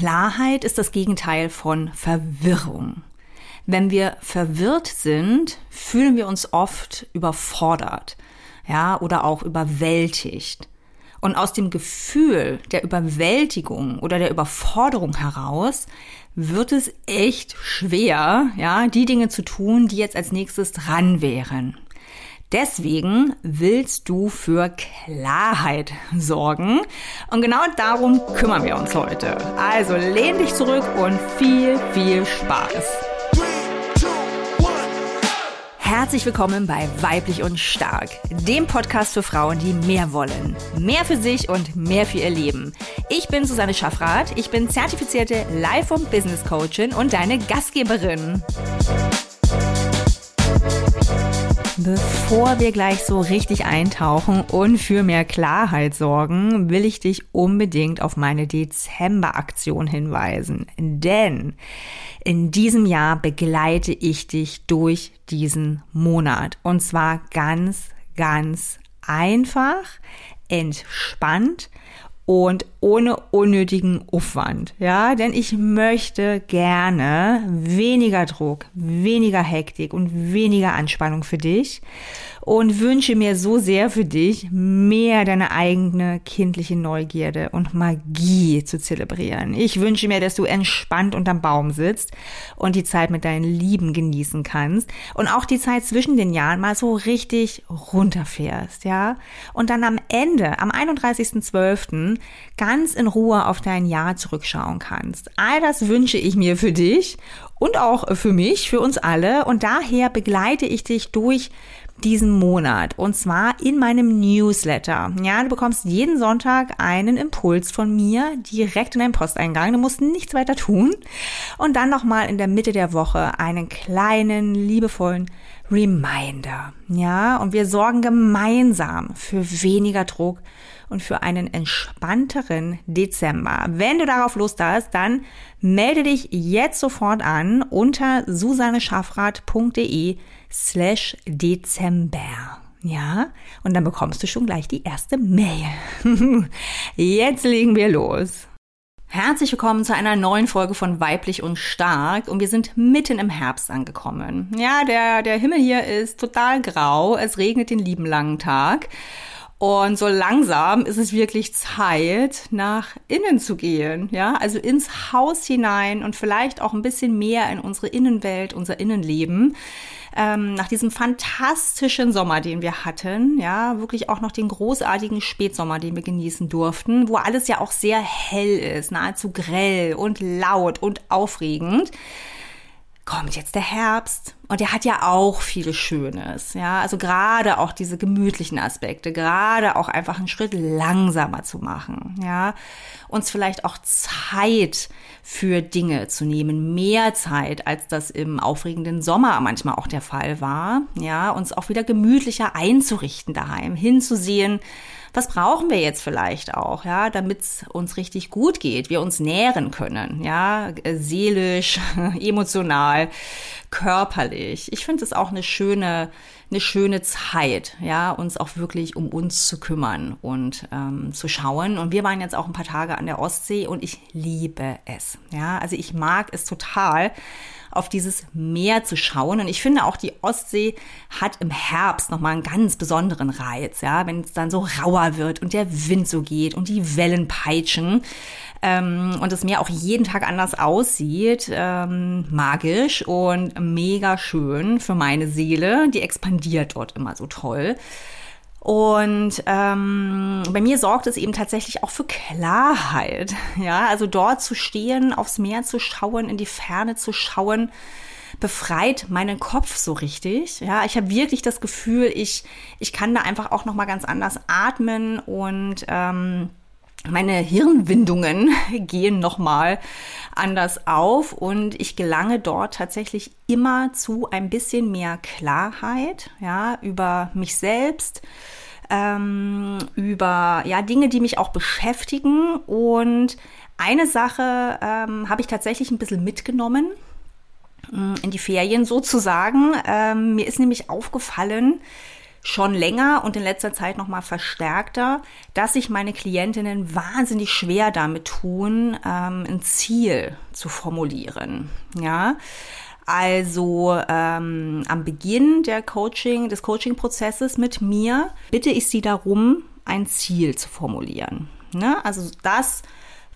Klarheit ist das Gegenteil von Verwirrung. Wenn wir verwirrt sind, fühlen wir uns oft überfordert, ja, oder auch überwältigt. Und aus dem Gefühl der Überwältigung oder der Überforderung heraus wird es echt schwer, ja, die Dinge zu tun, die jetzt als nächstes dran wären. Deswegen willst du für Klarheit sorgen. Und genau darum kümmern wir uns heute. Also lehn dich zurück und viel, viel Spaß. Herzlich willkommen bei Weiblich und Stark, dem Podcast für Frauen, die mehr wollen. Mehr für sich und mehr für ihr Leben. Ich bin Susanne Schaffrath, ich bin zertifizierte Life- und Business Coachin und deine Gastgeberin. Bevor wir gleich so richtig eintauchen und für mehr Klarheit sorgen, will ich dich unbedingt auf meine Dezember-Aktion hinweisen. Denn in diesem Jahr begleite ich dich durch diesen Monat. Und zwar ganz, ganz einfach, entspannt und ohne unnötigen Aufwand. Ja, denn ich möchte gerne weniger Druck, weniger Hektik und weniger Anspannung für dich und wünsche mir so sehr für dich, mehr deine eigene kindliche Neugierde und Magie zu zelebrieren. Ich wünsche mir, dass du entspannt unterm Baum sitzt und die Zeit mit deinen Lieben genießen kannst und auch die Zeit zwischen den Jahren mal so richtig runterfährst, ja? Und dann am Ende, am 31.12., ganz in Ruhe auf dein Jahr zurückschauen kannst. All das wünsche ich mir für dich und auch für mich, für uns alle. Und daher begleite ich dich durch diesen Monat und zwar in meinem Newsletter. Ja, du bekommst jeden Sonntag einen Impuls von mir direkt in deinen Posteingang. Du musst nichts weiter tun und dann nochmal in der Mitte der Woche einen kleinen, liebevollen Reminder. Ja, und wir sorgen gemeinsam für weniger Druck und für einen entspannteren Dezember. Wenn du darauf Lust hast, dann melde dich jetzt sofort an unter susanneschaffrath.de slash Dezember. Ja, und dann bekommst du schon gleich die erste Mail. Jetzt legen wir los. Herzlich willkommen zu einer neuen Folge von Weiblich und Stark und wir sind mitten im Herbst angekommen. Ja, der, der Himmel hier ist total grau, es regnet den lieben langen Tag und so langsam ist es wirklich Zeit, nach innen zu gehen, ja, also ins Haus hinein und vielleicht auch ein bisschen mehr in unsere Innenwelt, unser Innenleben. Ähm, nach diesem fantastischen Sommer, den wir hatten, ja, wirklich auch noch den großartigen Spätsommer, den wir genießen durften, wo alles ja auch sehr hell ist, nahezu grell und laut und aufregend. Kommt jetzt der Herbst und der hat ja auch viel Schönes, ja, also gerade auch diese gemütlichen Aspekte, gerade auch einfach einen Schritt langsamer zu machen, ja, uns vielleicht auch Zeit für Dinge zu nehmen, mehr Zeit, als das im aufregenden Sommer manchmal auch der Fall war, ja, uns auch wieder gemütlicher einzurichten daheim, hinzusehen, was brauchen wir jetzt vielleicht auch, ja, damit es uns richtig gut geht, wir uns nähren können, ja, seelisch, emotional, körperlich. Ich finde es auch eine schöne, eine schöne Zeit, ja, uns auch wirklich um uns zu kümmern und ähm, zu schauen. Und wir waren jetzt auch ein paar Tage an der Ostsee und ich liebe es, ja, also ich mag es total auf dieses Meer zu schauen. Und ich finde auch, die Ostsee hat im Herbst nochmal einen ganz besonderen Reiz, ja, wenn es dann so rauer wird und der Wind so geht und die Wellen peitschen ähm, und das Meer auch jeden Tag anders aussieht, ähm, magisch und mega schön für meine Seele. Die expandiert dort immer so toll. Und ähm, bei mir sorgt es eben tatsächlich auch für Klarheit. Ja, also dort zu stehen, aufs Meer zu schauen, in die Ferne zu schauen, befreit meinen Kopf so richtig. Ja, ich habe wirklich das Gefühl, ich ich kann da einfach auch noch mal ganz anders atmen und ähm, meine Hirnwindungen gehen nochmal anders auf und ich gelange dort tatsächlich immer zu ein bisschen mehr Klarheit, ja, über mich selbst, ähm, über ja Dinge, die mich auch beschäftigen und eine Sache ähm, habe ich tatsächlich ein bisschen mitgenommen mm, in die Ferien sozusagen. Ähm, mir ist nämlich aufgefallen, schon länger und in letzter Zeit noch mal verstärkter, dass sich meine Klientinnen wahnsinnig schwer damit tun, ähm, ein Ziel zu formulieren. Ja, also ähm, am Beginn der Coaching, des Coaching-Prozesses mit mir bitte ich sie darum, ein Ziel zu formulieren. Ne? Also das,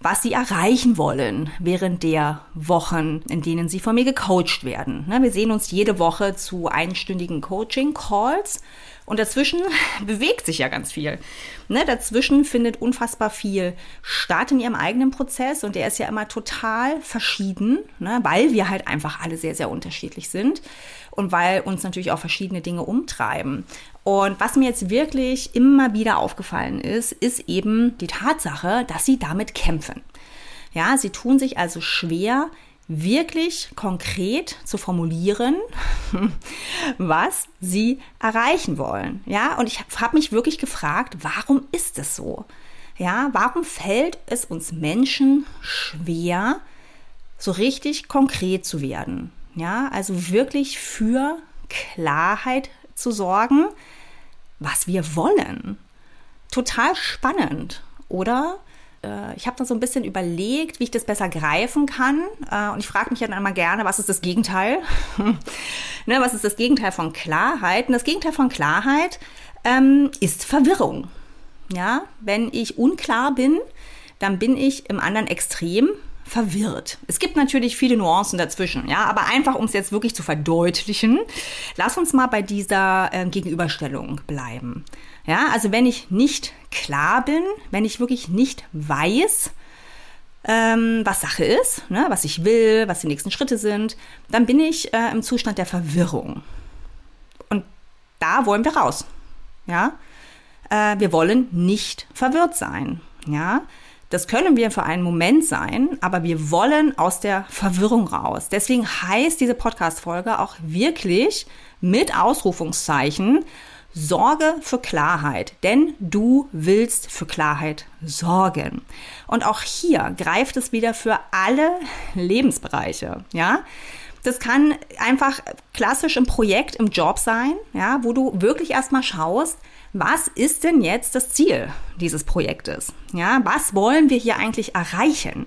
was sie erreichen wollen während der Wochen, in denen sie von mir gecoacht werden. Ne? Wir sehen uns jede Woche zu einstündigen Coaching-Calls und dazwischen bewegt sich ja ganz viel. Ne, dazwischen findet unfassbar viel statt in ihrem eigenen Prozess und der ist ja immer total verschieden, ne, weil wir halt einfach alle sehr, sehr unterschiedlich sind und weil uns natürlich auch verschiedene Dinge umtreiben. Und was mir jetzt wirklich immer wieder aufgefallen ist, ist eben die Tatsache, dass sie damit kämpfen. Ja, sie tun sich also schwer, wirklich konkret zu formulieren, was sie erreichen wollen. Ja, und ich habe mich wirklich gefragt, warum ist es so? Ja, warum fällt es uns Menschen schwer, so richtig konkret zu werden? Ja, also wirklich für Klarheit zu sorgen, was wir wollen. Total spannend, oder? Äh, ich habe dann so ein bisschen überlegt, wie ich das besser greifen kann. Äh, und ich frage mich dann einmal gerne, was ist das Gegenteil? ne, was ist das Gegenteil von Klarheit? Und das Gegenteil von Klarheit ähm, ist Verwirrung. Ja, wenn ich unklar bin, dann bin ich im anderen Extrem verwirrt. Es gibt natürlich viele Nuancen dazwischen, ja, aber einfach um es jetzt wirklich zu verdeutlichen, lass uns mal bei dieser äh, Gegenüberstellung bleiben. Ja, also wenn ich nicht klar bin, wenn ich wirklich nicht weiß, ähm, was Sache ist, ne, was ich will, was die nächsten Schritte sind, dann bin ich äh, im Zustand der Verwirrung. Und da wollen wir raus. Ja, äh, wir wollen nicht verwirrt sein. Ja, das können wir für einen Moment sein, aber wir wollen aus der Verwirrung raus. Deswegen heißt diese Podcast-Folge auch wirklich mit Ausrufungszeichen Sorge für Klarheit, denn du willst für Klarheit sorgen. Und auch hier greift es wieder für alle Lebensbereiche, ja. Das kann einfach klassisch im Projekt, im Job sein, ja, wo du wirklich erstmal schaust, was ist denn jetzt das Ziel dieses Projektes? Ja, was wollen wir hier eigentlich erreichen?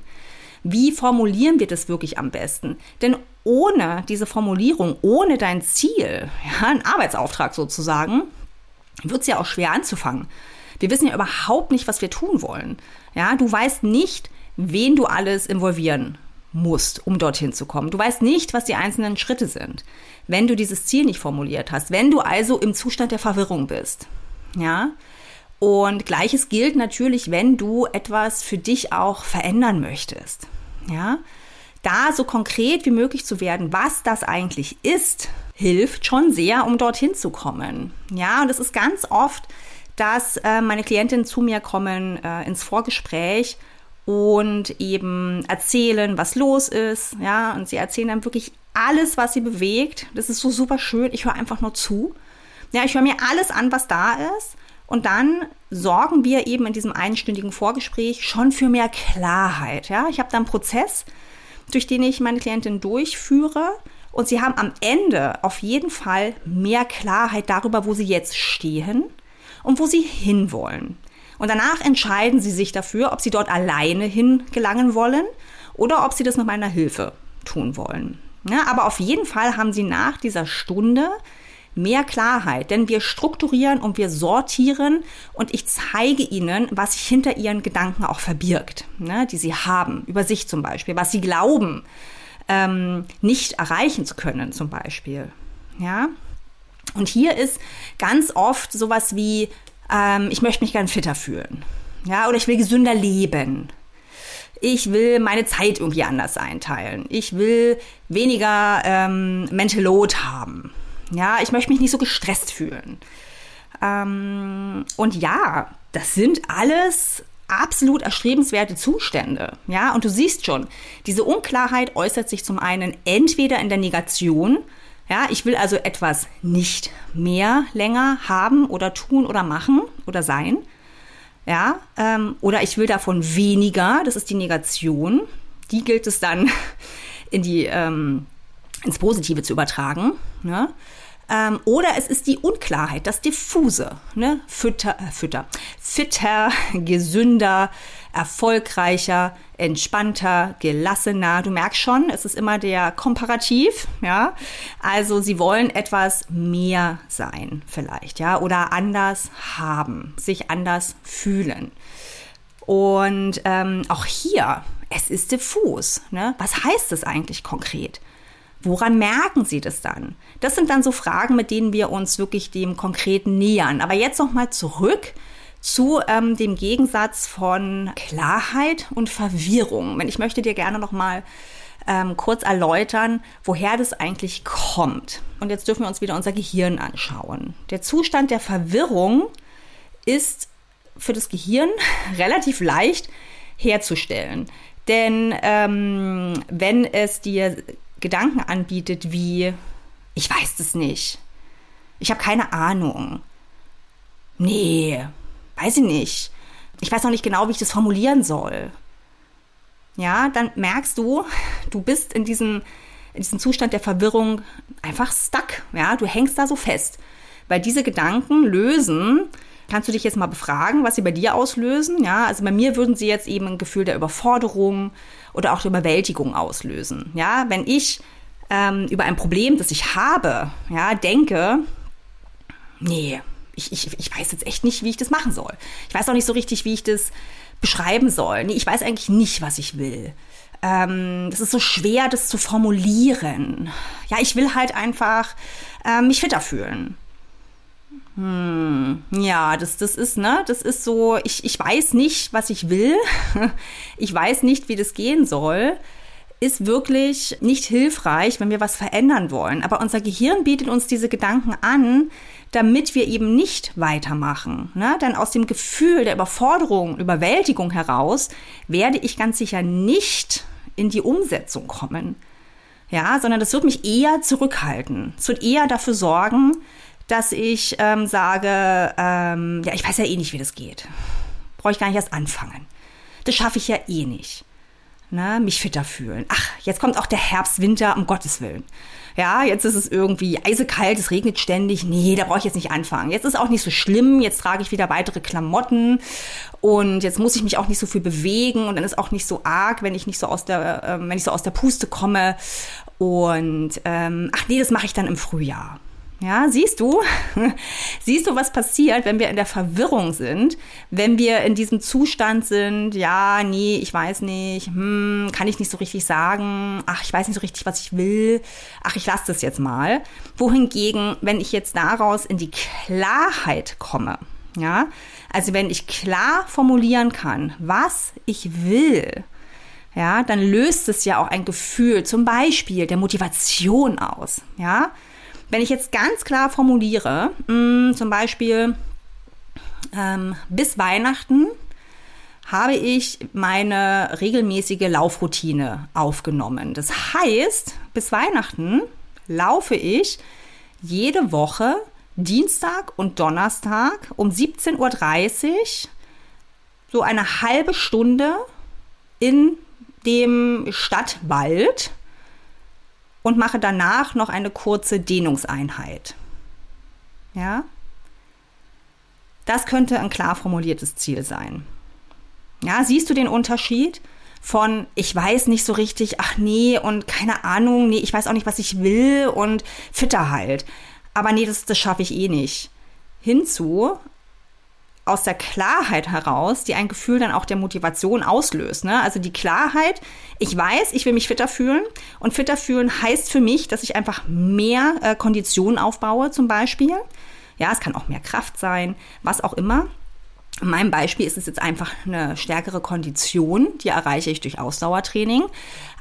Wie formulieren wir das wirklich am besten? Denn ohne diese Formulierung, ohne dein Ziel, ja, ein Arbeitsauftrag sozusagen, wird es ja auch schwer anzufangen. Wir wissen ja überhaupt nicht, was wir tun wollen. Ja, du weißt nicht, wen du alles involvieren musst, um dorthin zu kommen. Du weißt nicht, was die einzelnen Schritte sind, wenn du dieses Ziel nicht formuliert hast, wenn du also im Zustand der Verwirrung bist. Ja? Und gleiches gilt natürlich, wenn du etwas für dich auch verändern möchtest. Ja? Da so konkret wie möglich zu werden, was das eigentlich ist, hilft schon sehr, um dorthin zu kommen. Ja, und es ist ganz oft, dass äh, meine Klientinnen zu mir kommen äh, ins Vorgespräch und eben erzählen, was los ist. Ja, und sie erzählen dann wirklich alles, was sie bewegt. Das ist so super schön. Ich höre einfach nur zu. Ja, ich höre mir alles an, was da ist. Und dann sorgen wir eben in diesem einstündigen Vorgespräch schon für mehr Klarheit. Ja, ich habe da einen Prozess, durch den ich meine Klientin durchführe. Und sie haben am Ende auf jeden Fall mehr Klarheit darüber, wo sie jetzt stehen und wo sie hinwollen. Und danach entscheiden sie sich dafür, ob sie dort alleine hingelangen wollen oder ob sie das mit meiner Hilfe tun wollen. Ja, aber auf jeden Fall haben sie nach dieser Stunde mehr Klarheit, denn wir strukturieren und wir sortieren und ich zeige ihnen, was sich hinter ihren Gedanken auch verbirgt, ne, die sie haben, über sich zum Beispiel, was sie glauben, ähm, nicht erreichen zu können zum Beispiel. Ja, und hier ist ganz oft sowas wie, ähm, ich möchte mich gern fitter fühlen. Ja, oder ich will gesünder leben. Ich will meine Zeit irgendwie anders einteilen. Ich will weniger ähm, Mental Load haben. Ja, ich möchte mich nicht so gestresst fühlen. Ähm, und ja, das sind alles absolut erstrebenswerte Zustände. Ja, und du siehst schon, diese Unklarheit äußert sich zum einen entweder in der Negation, ja, ich will also etwas nicht mehr länger haben oder tun oder machen oder sein. Ja, ähm, oder ich will davon weniger, das ist die Negation. Die gilt es dann in die, ähm, ins Positive zu übertragen. Ne? Ähm, oder es ist die Unklarheit, das Diffuse. Ne? Fütter, äh, Fütter, fitter, gesünder, erfolgreicher, entspannter, gelassener. Du merkst schon, es ist immer der Komparativ, ja. Also sie wollen etwas mehr sein, vielleicht, ja, oder anders haben, sich anders fühlen. Und ähm, auch hier, es ist diffus. Ne? Was heißt es eigentlich konkret? Woran merken Sie das dann? Das sind dann so Fragen, mit denen wir uns wirklich dem Konkreten nähern. Aber jetzt noch mal zurück zu ähm, dem Gegensatz von Klarheit und Verwirrung. Ich möchte dir gerne noch mal ähm, kurz erläutern, woher das eigentlich kommt. Und jetzt dürfen wir uns wieder unser Gehirn anschauen. Der Zustand der Verwirrung ist für das Gehirn relativ leicht herzustellen. Denn ähm, wenn es dir Gedanken anbietet wie, ich weiß das nicht, ich habe keine Ahnung, nee, weiß ich nicht, ich weiß noch nicht genau, wie ich das formulieren soll, ja, dann merkst du, du bist in diesem, in diesem Zustand der Verwirrung einfach stuck, ja, du hängst da so fest, weil diese Gedanken lösen Kannst du dich jetzt mal befragen, was sie bei dir auslösen? Ja, also bei mir würden sie jetzt eben ein Gefühl der Überforderung oder auch der Überwältigung auslösen. Ja, wenn ich ähm, über ein Problem, das ich habe, ja, denke, nee, ich, ich, ich weiß jetzt echt nicht, wie ich das machen soll. Ich weiß auch nicht so richtig, wie ich das beschreiben soll. Nee, ich weiß eigentlich nicht, was ich will. Ähm, das ist so schwer, das zu formulieren. Ja, ich will halt einfach ähm, mich fitter fühlen. Hm, ja, das, das ist, ne, das ist so, ich, ich weiß nicht, was ich will. Ich weiß nicht, wie das gehen soll. Ist wirklich nicht hilfreich, wenn wir was verändern wollen. Aber unser Gehirn bietet uns diese Gedanken an, damit wir eben nicht weitermachen. Ne? Denn aus dem Gefühl der Überforderung, Überwältigung heraus werde ich ganz sicher nicht in die Umsetzung kommen. Ja, sondern das wird mich eher zurückhalten. Es wird eher dafür sorgen, dass ich ähm, sage, ähm, ja, ich weiß ja eh nicht, wie das geht. Brauche ich gar nicht erst anfangen. Das schaffe ich ja eh nicht. Ne, mich fitter fühlen. Ach, jetzt kommt auch der Herbst, Winter, um Gottes Willen. Ja, jetzt ist es irgendwie eisekalt, es regnet ständig. Nee, da brauche ich jetzt nicht anfangen. Jetzt ist auch nicht so schlimm, jetzt trage ich wieder weitere Klamotten und jetzt muss ich mich auch nicht so viel bewegen und dann ist auch nicht so arg, wenn ich nicht so aus der, äh, wenn ich so aus der Puste komme. Und ähm, ach nee, das mache ich dann im Frühjahr. Ja, siehst du, siehst du, was passiert, wenn wir in der Verwirrung sind, wenn wir in diesem Zustand sind, ja, nee, ich weiß nicht, hm, kann ich nicht so richtig sagen, ach, ich weiß nicht so richtig, was ich will, ach, ich lasse das jetzt mal. Wohingegen, wenn ich jetzt daraus in die Klarheit komme, ja, also wenn ich klar formulieren kann, was ich will, ja, dann löst es ja auch ein Gefühl, zum Beispiel der Motivation aus, ja, wenn ich jetzt ganz klar formuliere, mh, mm, zum Beispiel ähm, bis Weihnachten habe ich meine regelmäßige Laufroutine aufgenommen. Das heißt, bis Weihnachten laufe ich jede Woche Dienstag und Donnerstag um 17.30 Uhr so eine halbe Stunde in dem Stadtwald und mache danach noch eine kurze Dehnungseinheit. Ja? Das könnte ein klar formuliertes Ziel sein. Ja, siehst du den Unterschied von ich weiß nicht so richtig, ach nee und keine Ahnung, nee, ich weiß auch nicht, was ich will und fitter halt. Aber nee, das, das schaffe ich eh nicht. Hinzu aus der Klarheit heraus, die ein Gefühl dann auch der Motivation auslöst. Ne? Also die Klarheit, ich weiß, ich will mich fitter fühlen und fitter fühlen heißt für mich, dass ich einfach mehr äh, Konditionen aufbaue zum Beispiel. Ja, es kann auch mehr Kraft sein, was auch immer. In meinem Beispiel ist es jetzt einfach eine stärkere Kondition, die erreiche ich durch Ausdauertraining.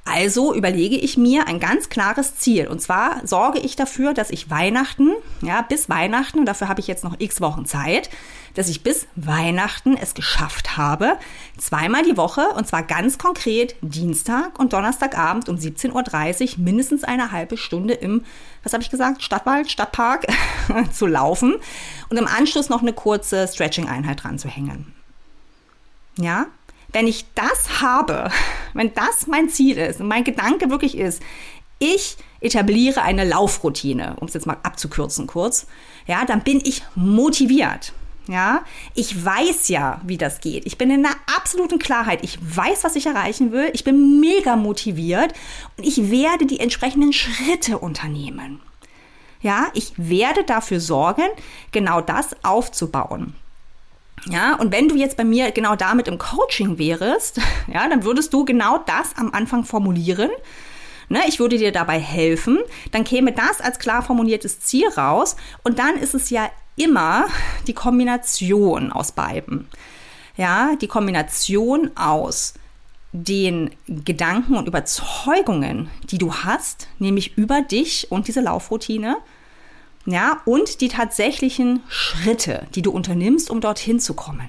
Also überlege ich mir ein ganz klares Ziel. Und zwar sorge ich dafür, dass ich Weihnachten, ja, bis Weihnachten, und dafür habe ich jetzt noch x Wochen Zeit, dass ich bis Weihnachten es geschafft habe, zweimal die Woche, und zwar ganz konkret Dienstag und Donnerstagabend um 17.30 Uhr mindestens eine halbe Stunde im, was habe ich gesagt, Stadtwald, Stadtpark zu laufen und im Anschluss noch eine kurze Stretching-Einheit dran zu hängen. Ja, wenn ich das habe, wenn das mein Ziel ist und mein Gedanke wirklich ist, ich etabliere eine Laufroutine, um es jetzt mal abzukürzen kurz, ja, dann bin ich motiviert. Ja, ich weiß ja, wie das geht. Ich bin in einer absoluten Klarheit. Ich weiß, was ich erreichen will. Ich bin mega motiviert und ich werde die entsprechenden Schritte unternehmen. Ja, ich werde dafür sorgen, genau das aufzubauen. Ja, und wenn du jetzt bei mir genau damit im Coaching wärst, ja, dann würdest du genau das am Anfang formulieren. Ne, ich würde dir dabei helfen, dann käme das als klar formuliertes Ziel raus und dann ist es ja immer die Kombination aus beiden. Ja, die Kombination aus den Gedanken und Überzeugungen, die du hast, nämlich über dich und diese Laufroutine, ja, und die tatsächlichen Schritte, die du unternimmst, um dorthin zu kommen.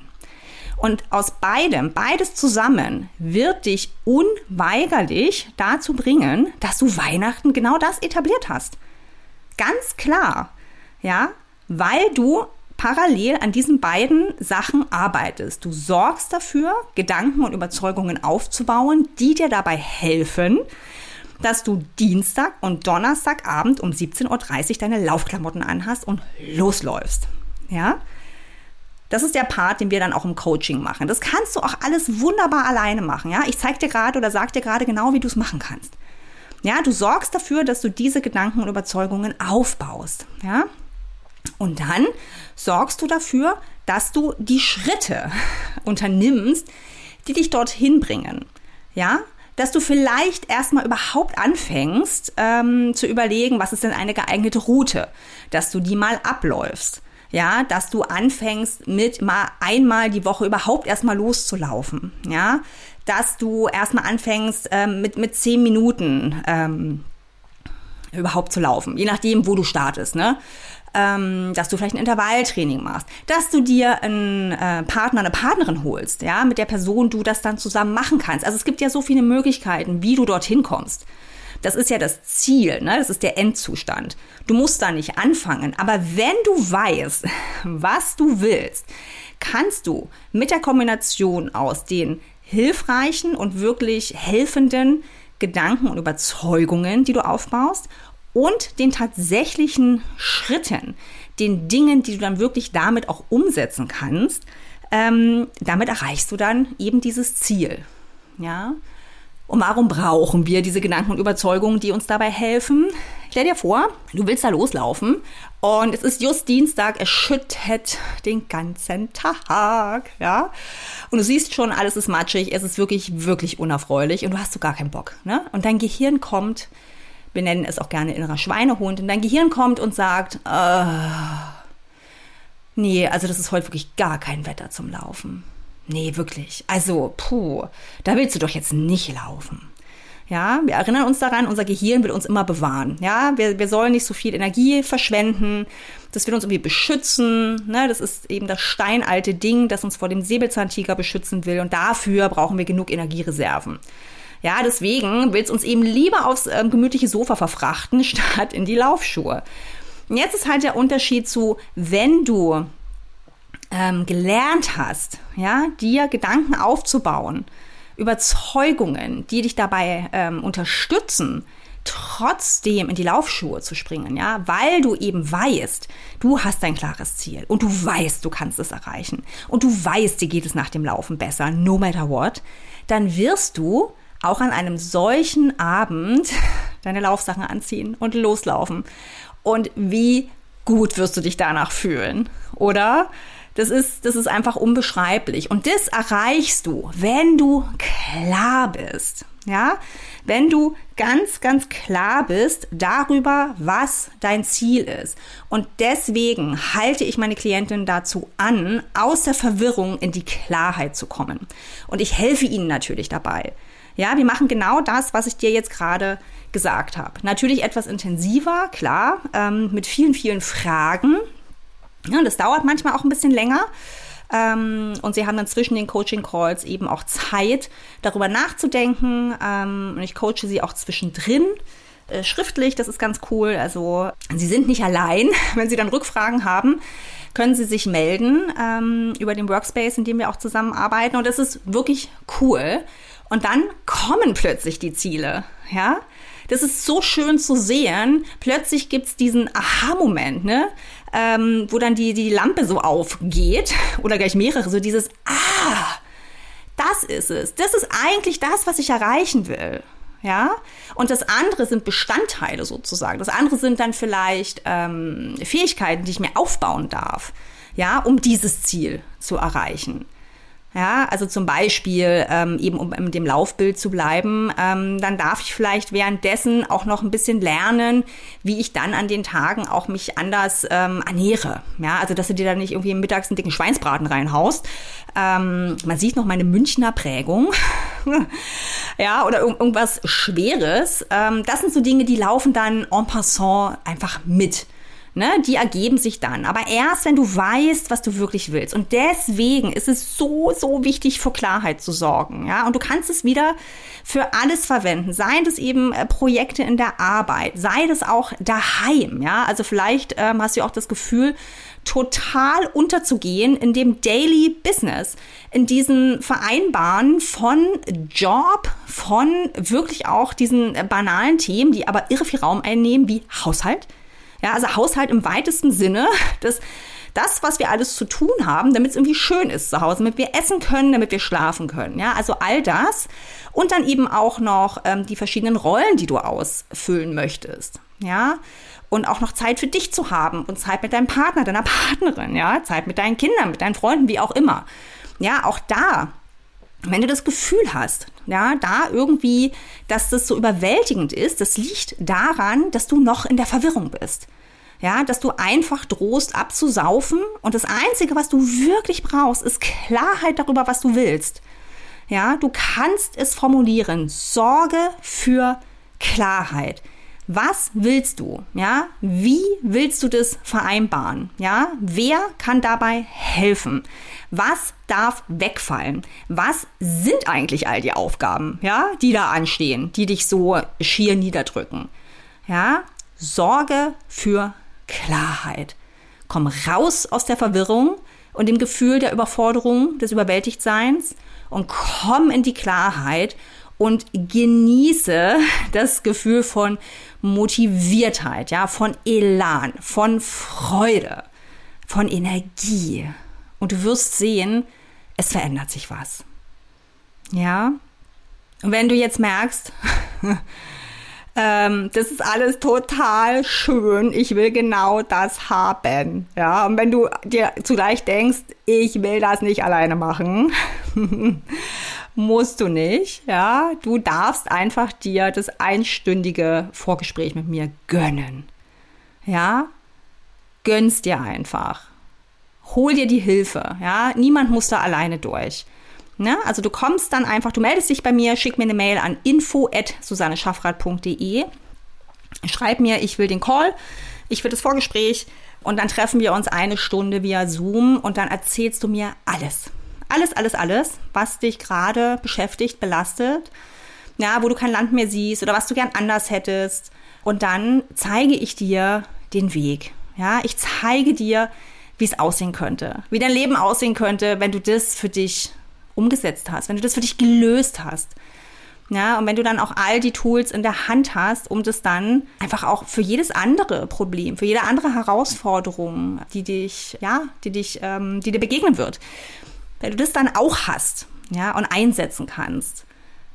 Und aus beidem, beides zusammen, wird dich unweigerlich dazu bringen, dass du Weihnachten genau das etabliert hast. Ganz klar. Ja, weil du parallel an diesen beiden Sachen arbeitest. Du sorgst dafür, Gedanken und Überzeugungen aufzubauen, die dir dabei helfen, dass du Dienstag und Donnerstagabend um 17.30 Uhr deine Laufklamotten anhast und losläufst. Ja? Das ist der Part, den wir dann auch im Coaching machen. Das kannst du auch alles wunderbar alleine machen. Ja? Ich zeige dir gerade oder sage dir gerade genau, wie du es machen kannst. Ja, du sorgst dafür, dass du diese Gedanken und Überzeugungen aufbaust. Ja? Und dann sorgst du dafür, dass du die Schritte unternimmst, die dich dorthin bringen. Ja, dass du vielleicht erstmal überhaupt anfängst ähm, zu überlegen, was ist denn eine geeignete Route, dass du die mal abläufst. Ja, dass du anfängst mit mal einmal die Woche überhaupt erstmal loszulaufen. Ja, dass du erstmal anfängst ähm, mit, mit zehn Minuten ähm, überhaupt zu laufen, je nachdem, wo du startest. Ne? Ähm, dass du vielleicht ein Intervalltraining machst, dass du dir einen äh, Partner, eine Partnerin holst, ja, mit der Person du das dann zusammen machen kannst. Also es gibt ja so viele Möglichkeiten, wie du dorthin kommst. Das ist ja das Ziel, ne? das ist der Endzustand. Du musst da nicht anfangen, aber wenn du weißt, was du willst, kannst du mit der Kombination aus den hilfreichen und wirklich helfenden Gedanken und Überzeugungen, die du aufbaust und den tatsächlichen Schritten, den Dingen, die du dann wirklich damit auch umsetzen kannst, ähm, damit erreichst du dann eben dieses Ziel. Ja. Und warum brauchen wir diese Gedanken und Überzeugungen, die uns dabei helfen? Stell dir vor, du willst da loslaufen und es ist just Dienstag, es schüttet den ganzen Tag, ja. Und du siehst schon, alles ist matschig, es ist wirklich, wirklich unerfreulich und du hast so gar keinen Bock, ne? Und dein Gehirn kommt wir nennen es auch gerne innerer Schweinehund, und dein Gehirn kommt und sagt, äh, nee, also das ist heute wirklich gar kein Wetter zum Laufen. Nee, wirklich. Also, puh, da willst du doch jetzt nicht laufen. Ja, wir erinnern uns daran, unser Gehirn will uns immer bewahren. Ja, wir, wir sollen nicht so viel Energie verschwenden. Das will uns irgendwie beschützen. Ne? Das ist eben das steinalte Ding, das uns vor dem Säbelzahntiger beschützen will. Und dafür brauchen wir genug Energiereserven. Ja, deswegen will es uns eben lieber aufs ähm, gemütliche Sofa verfrachten, statt in die Laufschuhe. Und jetzt ist halt der Unterschied zu, wenn du ähm, gelernt hast, ja, dir Gedanken aufzubauen, Überzeugungen, die dich dabei ähm, unterstützen, trotzdem in die Laufschuhe zu springen, ja, weil du eben weißt, du hast ein klares Ziel und du weißt, du kannst es erreichen und du weißt, dir geht es nach dem Laufen besser, no matter what, dann wirst du auch an einem solchen Abend deine Laufsachen anziehen und loslaufen. Und wie gut wirst du dich danach fühlen, oder? Das ist, das ist einfach unbeschreiblich. Und das erreichst du, wenn du klar bist. Ja, wenn du ganz, ganz klar bist darüber, was dein Ziel ist. Und deswegen halte ich meine Klientin dazu an, aus der Verwirrung in die Klarheit zu kommen. Und ich helfe ihnen natürlich dabei. Ja, wir machen genau das, was ich dir jetzt gerade gesagt habe. Natürlich etwas intensiver, klar, ähm, mit vielen, vielen Fragen. Ja, das dauert manchmal auch ein bisschen länger. Ähm, und sie haben dann zwischen den Coaching-Calls eben auch Zeit, darüber nachzudenken. Ähm, und ich coache sie auch zwischendrin äh, schriftlich, das ist ganz cool. Also sie sind nicht allein. Wenn sie dann Rückfragen haben, können sie sich melden ähm, über den Workspace, in dem wir auch zusammenarbeiten. Und das ist wirklich cool. Und dann kommen plötzlich die Ziele, ja. Das ist so schön zu sehen. Plötzlich gibt's diesen Aha-Moment, ne? Ähm, wo dann die, die Lampe so aufgeht oder gleich mehrere, so dieses Ah, das ist es. Das ist eigentlich das, was ich erreichen will. Ja, und das andere sind Bestandteile sozusagen. Das andere sind dann vielleicht ähm, Fähigkeiten, die ich mir aufbauen darf, ja, um dieses Ziel zu erreichen. Ja, also zum Beispiel ähm, eben um in dem Laufbild zu bleiben, ähm, dann darf ich vielleicht währenddessen auch noch ein bisschen lernen, wie ich dann an den Tagen auch mich anders ähm, ernähre. Ja, also dass du dir dann nicht irgendwie mittags einen dicken Schweinsbraten reinhaust. Ähm, man sieht noch meine Münchner Prägung. ja, oder irgendwas Schweres. Ähm, das sind so Dinge, die laufen dann en passant einfach mit. Ne, die ergeben sich dann. Aber erst, wenn du weißt, was du wirklich willst. Und deswegen ist es so, so wichtig, für Klarheit zu sorgen. Ja, und du kannst es wieder für alles verwenden. Seien das eben äh, Projekte in der Arbeit, sei das auch daheim. Ja, also vielleicht ähm, hast du auch das Gefühl, total unterzugehen in dem Daily Business, in diesen Vereinbaren von Job, von wirklich auch diesen äh, banalen Themen, die aber irre viel Raum einnehmen, wie Haushalt, ja, also Haushalt im weitesten Sinne, das, das, was wir alles zu tun haben, damit es irgendwie schön ist zu Hause, damit wir essen können, damit wir schlafen können. Ja, also all das. Und dann eben auch noch ähm, die verschiedenen Rollen, die du ausfüllen möchtest. Ja, und auch noch Zeit für dich zu haben und Zeit mit deinem Partner, deiner Partnerin, ja, Zeit mit deinen Kindern, mit deinen Freunden, wie auch immer. Ja, auch da wenn du das Gefühl hast, ja, da irgendwie, dass das so überwältigend ist, das liegt daran, dass du noch in der Verwirrung bist. Ja, dass du einfach drohst abzusaufen und das einzige, was du wirklich brauchst, ist Klarheit darüber, was du willst. Ja, du kannst es formulieren. Sorge für Klarheit. Was willst du? Ja, wie willst du das vereinbaren? Ja, wer kann dabei helfen? Was darf wegfallen? Was sind eigentlich all die Aufgaben, ja, die da anstehen, die dich so schier niederdrücken? Ja, Sorge für Klarheit. Komm raus aus der Verwirrung und dem Gefühl der Überforderung, des Überwältigtseins und komm in die Klarheit und genieße das Gefühl von Motiviertheit, ja, von Elan, von Freude, von Energie. Und du wirst sehen, es verändert sich was. Ja? Und wenn du jetzt merkst, ähm, das ist alles total schön, ich will genau das haben. Ja, und wenn du dir zugleich denkst, ich will das nicht alleine machen, musst du nicht. Ja, du darfst einfach dir das einstündige Vorgespräch mit mir gönnen. Ja, gönnst dir einfach hol dir die Hilfe. Ja, niemand muss da alleine durch. Ne? Also du kommst dann einfach, du meldest dich bei mir, schick mir eine Mail an info@susanneschaffrath.de. Schreib mir, ich will den Call, ich will das Vorgespräch und dann treffen wir uns eine Stunde via Zoom und dann erzählst du mir alles. Alles, alles, alles, was dich gerade beschäftigt, belastet, ja, wo du kein Land mehr siehst oder was du gern anders hättest. Und dann zeige ich dir den Weg. Ja, ich zeige dir, wie es aussehen könnte, wie dein Leben aussehen könnte, wenn du das für dich umgesetzt hast, wenn du das für dich gelöst hast. Ja, und wenn du dann auch all die Tools in der Hand hast, um das dann einfach auch für jedes andere Problem, für jede andere Herausforderung, die dich, ja, die dich, ähm, die dir begegnen wird, wenn du das dann auch hast, ja, und einsetzen kannst,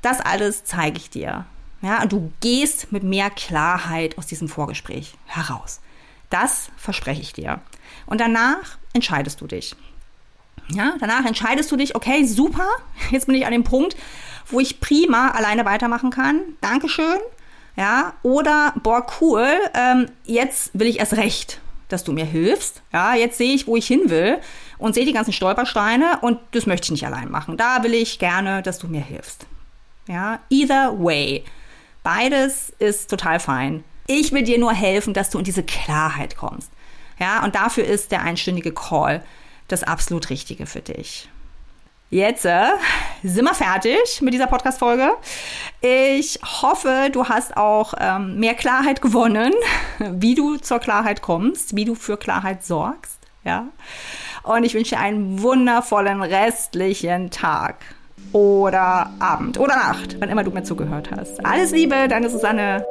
das alles zeige ich dir. Ja, und du gehst mit mehr Klarheit aus diesem Vorgespräch heraus. Das verspreche ich dir. Und danach entscheidest du dich. Ja, danach entscheidest du dich, okay, super, jetzt bin ich an dem Punkt, wo ich prima alleine weitermachen kann. Dankeschön. Ja, oder boah, cool, ähm, jetzt will ich erst recht, dass du mir hilfst. Ja, jetzt sehe ich, wo ich hin will und sehe die ganzen Stolpersteine und das möchte ich nicht allein machen. Da will ich gerne, dass du mir hilfst. Ja, either way. Beides ist total fein. Ich will dir nur helfen, dass du in diese Klarheit kommst. Ja, und dafür ist der einstündige Call das absolut Richtige für dich. Jetzt äh, sind wir fertig mit dieser Podcast-Folge. Ich hoffe, du hast auch ähm, mehr Klarheit gewonnen, wie du zur Klarheit kommst, wie du für Klarheit sorgst. Ja. Und ich wünsche dir einen wundervollen restlichen Tag. oder Abend oder Nacht, wann immer du mir zugehört hast. Alles Liebe, deine Susanne.